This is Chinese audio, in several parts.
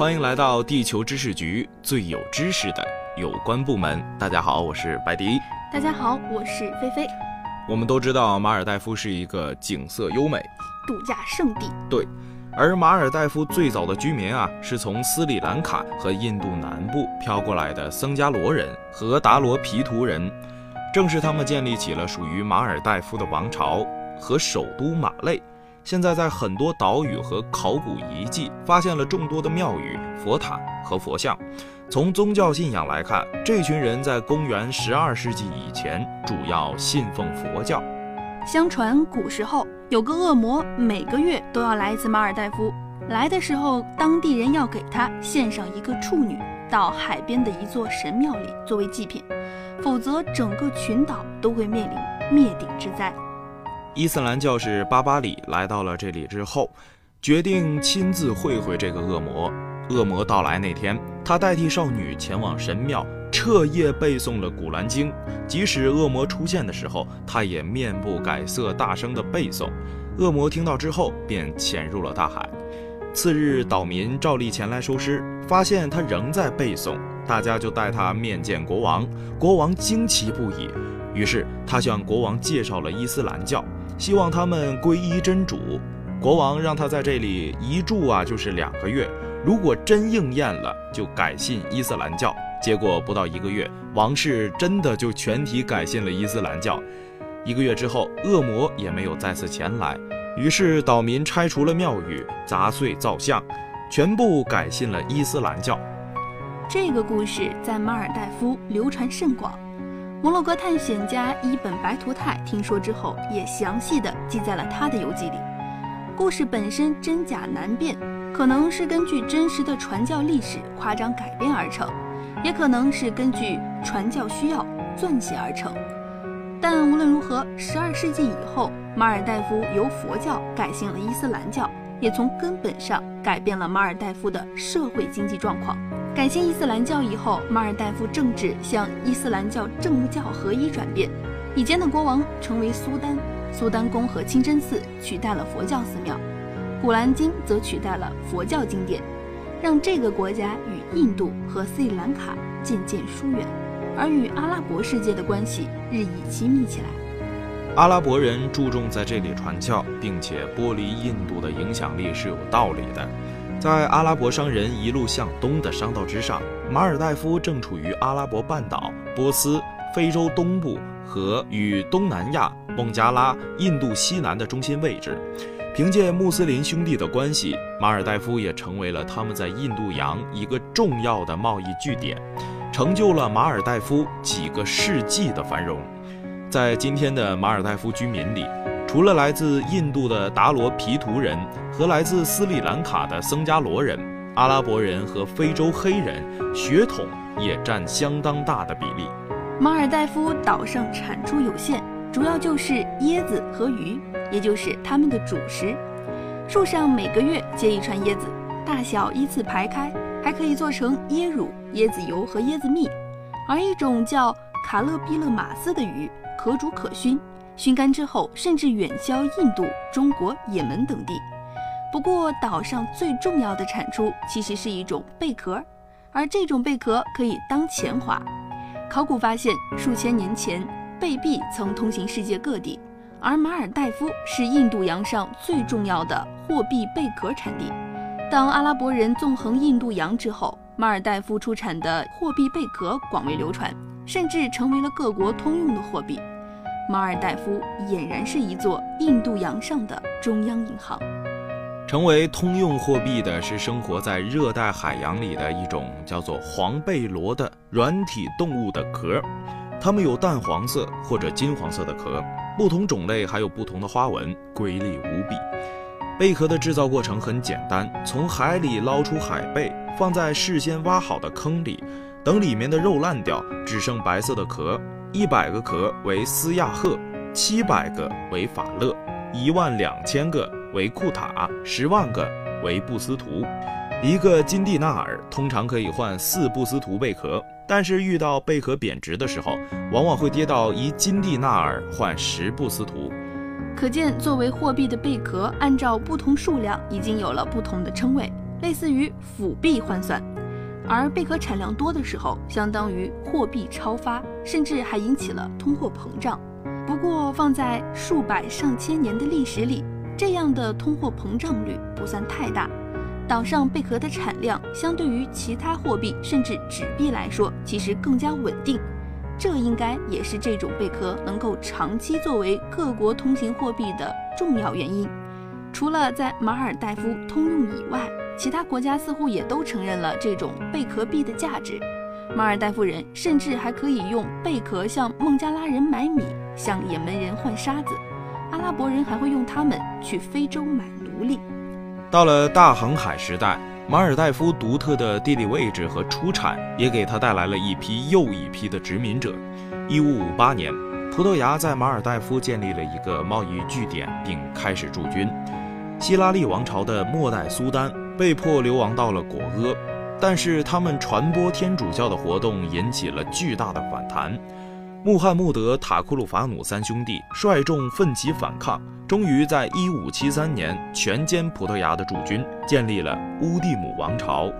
欢迎来到地球知识局，最有知识的有关部门。大家好，我是白迪。大家好，我是菲菲。我们都知道马尔代夫是一个景色优美、度假胜地。对，而马尔代夫最早的居民啊，是从斯里兰卡和印度南部飘过来的僧伽罗人和达罗毗荼人。正是他们建立起了属于马尔代夫的王朝和首都马累。现在在很多岛屿和考古遗迹发现了众多的庙宇、佛塔和佛像。从宗教信仰来看，这群人在公元十二世纪以前主要信奉佛教。相传古时候有个恶魔，每个月都要来一次马尔代夫。来的时候，当地人要给他献上一个处女，到海边的一座神庙里作为祭品，否则整个群岛都会面临灭顶之灾。伊斯兰教士巴巴里来到了这里之后，决定亲自会会这个恶魔。恶魔到来那天，他代替少女前往神庙，彻夜背诵了《古兰经》。即使恶魔出现的时候，他也面不改色，大声地背诵。恶魔听到之后，便潜入了大海。次日，岛民照例前来收尸，发现他仍在背诵，大家就带他面见国王。国王惊奇不已，于是他向国王介绍了伊斯兰教。希望他们皈依真主。国王让他在这里一住啊，就是两个月。如果真应验了，就改信伊斯兰教。结果不到一个月，王室真的就全体改信了伊斯兰教。一个月之后，恶魔也没有再次前来。于是岛民拆除了庙宇，砸碎造像，全部改信了伊斯兰教。这个故事在马尔代夫流传甚广。摩洛哥探险家伊本·白图泰听说之后，也详细的记在了他的游记里。故事本身真假难辨，可能是根据真实的传教历史夸张改编而成，也可能是根据传教需要撰写而成。但无论如何，十二世纪以后，马尔代夫由佛教改信了伊斯兰教，也从根本上改变了马尔代夫的社会经济状况。改信伊斯兰教以后，马尔代夫政治向伊斯兰教政教合一转变。以前的国王成为苏丹，苏丹公和清真寺取代了佛教寺庙，古兰经则取代了佛教经典，让这个国家与印度和斯里兰卡渐渐疏远，而与阿拉伯世界的关系日益亲密起来。阿拉伯人注重在这里传教，并且剥离印度的影响力是有道理的。在阿拉伯商人一路向东的商道之上，马尔代夫正处于阿拉伯半岛、波斯、非洲东部和与东南亚、孟加拉、印度西南的中心位置。凭借穆斯林兄弟的关系，马尔代夫也成为了他们在印度洋一个重要的贸易据点，成就了马尔代夫几个世纪的繁荣。在今天的马尔代夫居民里，除了来自印度的达罗毗荼人和来自斯里兰卡的僧伽罗人，阿拉伯人和非洲黑人血统也占相当大的比例。马尔代夫岛上产出有限，主要就是椰子和鱼，也就是他们的主食。树上每个月结一串椰子，大小依次排开，还可以做成椰乳、椰子油和椰子蜜。而一种叫卡勒比勒马斯的鱼，可煮可熏。熏干之后，甚至远销印度、中国、也门等地。不过，岛上最重要的产出其实是一种贝壳，而这种贝壳可以当钱花。考古发现，数千年前，贝币曾通行世界各地，而马尔代夫是印度洋上最重要的货币贝壳产地。当阿拉伯人纵横印度洋之后，马尔代夫出产的货币贝壳广为流传，甚至成为了各国通用的货币。马尔代夫俨然是一座印度洋上的中央银行。成为通用货币的是生活在热带海洋里的一种叫做黄贝螺的软体动物的壳，它们有淡黄色或者金黄色的壳，不同种类还有不同的花纹，瑰丽无比。贝壳的制造过程很简单，从海里捞出海贝，放在事先挖好的坑里，等里面的肉烂掉，只剩白色的壳。一百个壳为斯亚赫，七百个为法勒，一万两千个为库塔，十万个为布斯图。一个金蒂纳尔通常可以换四布斯图贝壳，但是遇到贝壳贬值的时候，往往会跌到一金蒂纳尔换十布斯图。可见，作为货币的贝壳，按照不同数量已经有了不同的称谓。类似于辅币换算。而贝壳产量多的时候，相当于货币超发，甚至还引起了通货膨胀。不过，放在数百上千年的历史里，这样的通货膨胀率不算太大。岛上贝壳的产量相对于其他货币甚至纸币来说，其实更加稳定。这应该也是这种贝壳能够长期作为各国通行货币的重要原因。除了在马尔代夫通用以外，其他国家似乎也都承认了这种贝壳币的价值。马尔代夫人甚至还可以用贝壳向孟加拉人买米，向也门人换沙子。阿拉伯人还会用它们去非洲买奴隶。到了大航海时代。马尔代夫独特的地理位置和出产，也给他带来了一批又一批的殖民者。一五五八年，葡萄牙在马尔代夫建立了一个贸易据点，并开始驻军。希拉利王朝的末代苏丹被迫流亡到了果阿，但是他们传播天主教的活动引起了巨大的反弹。穆罕默德、塔库鲁法努三兄弟率众奋起反抗。终于在1573年全歼葡萄牙的驻军，建立了乌蒂姆王朝。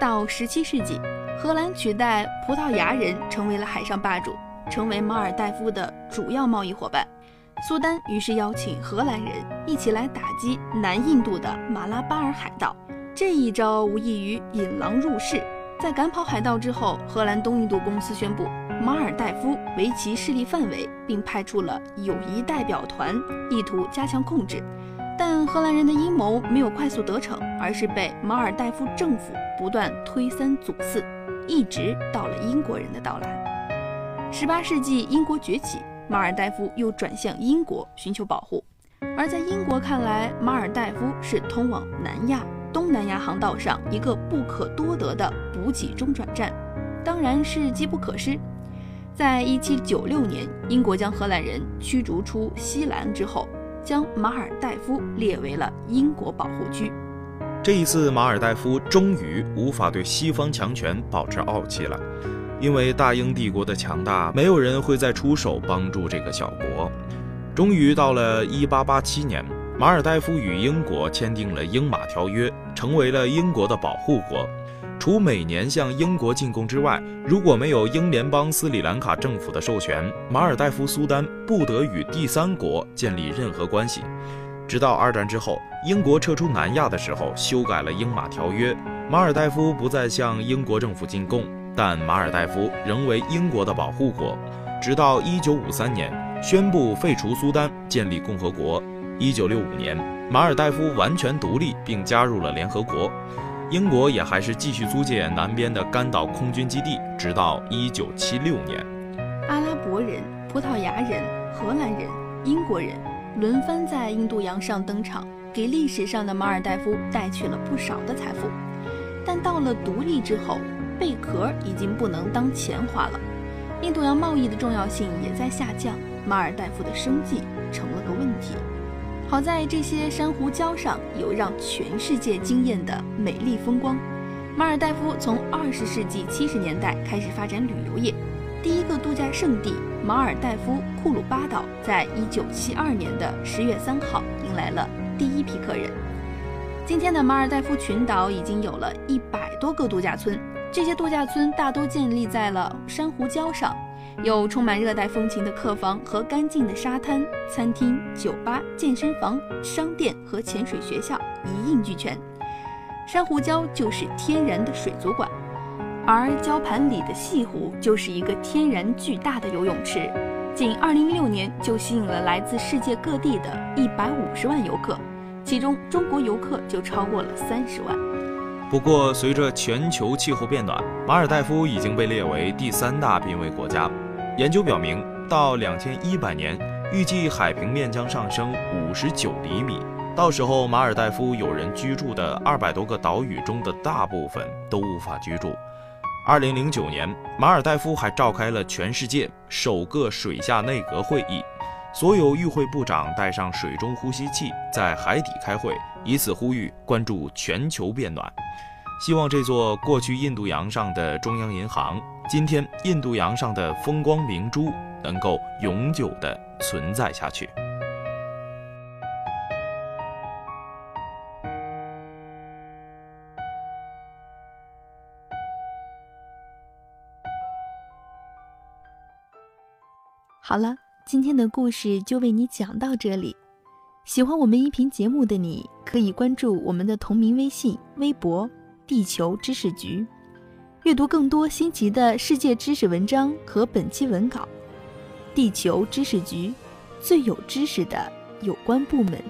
到17世纪，荷兰取代葡萄牙人成为了海上霸主，成为马尔代夫的主要贸易伙伴。苏丹于是邀请荷兰人一起来打击南印度的马拉巴尔海盗。这一招无异于引狼入室。在赶跑海盗之后，荷兰东印度公司宣布。马尔代夫为其势力范围，并派出了友谊代表团，意图加强控制。但荷兰人的阴谋没有快速得逞，而是被马尔代夫政府不断推三阻四，一直到了英国人的到来。十八世纪英国崛起，马尔代夫又转向英国寻求保护。而在英国看来，马尔代夫是通往南亚、东南亚航道上一个不可多得的补给中转站，当然是机不可失。在一七九六年，英国将荷兰人驱逐出西兰之后，将马尔代夫列为了英国保护区。这一次，马尔代夫终于无法对西方强权保持傲气了，因为大英帝国的强大，没有人会再出手帮助这个小国。终于到了一八八七年，马尔代夫与英国签订了英马条约，成为了英国的保护国。除每年向英国进贡之外，如果没有英联邦斯里兰卡政府的授权，马尔代夫苏丹不得与第三国建立任何关系。直到二战之后，英国撤出南亚的时候，修改了英马条约，马尔代夫不再向英国政府进贡，但马尔代夫仍为英国的保护国。直到一九五三年，宣布废除苏丹，建立共和国。一九六五年，马尔代夫完全独立，并加入了联合国。英国也还是继续租借南边的甘岛空军基地，直到一九七六年。阿拉伯人、葡萄牙人、荷兰人、英国人轮番在印度洋上登场，给历史上的马尔代夫带去了不少的财富。但到了独立之后，贝壳已经不能当钱花了，印度洋贸易的重要性也在下降，马尔代夫的生计成了个问题。好在这些珊瑚礁上有让全世界惊艳的美丽风光。马尔代夫从二十世纪七十年代开始发展旅游业，第一个度假胜地马尔代夫库鲁巴岛在一九七二年的十月三号迎来了第一批客人。今天的马尔代夫群岛已经有了一百多个度假村，这些度假村大多建立在了珊瑚礁上。有充满热带风情的客房和干净的沙滩、餐厅、酒吧、健身房、商店和潜水学校一应俱全。珊瑚礁就是天然的水族馆，而礁盘里的西湖就是一个天然巨大的游泳池。仅2016年就吸引了来自世界各地的一百五十万游客，其中中国游客就超过了三十万。不过，随着全球气候变暖，马尔代夫已经被列为第三大濒危国家。研究表明，到两千一百年，预计海平面将上升五十九厘米。到时候，马尔代夫有人居住的二百多个岛屿中的大部分都无法居住。二零零九年，马尔代夫还召开了全世界首个水下内阁会议，所有与会部长带上水中呼吸器，在海底开会，以此呼吁关注全球变暖。希望这座过去印度洋上的中央银行。今天印度洋上的风光明珠能够永久的存在下去。好了今天的故事就为你讲到这里。喜欢我们音频节目的你可以关注我们的同名微信微博地球知识局。阅读更多新奇的世界知识文章和本期文稿。地球知识局，最有知识的有关部门。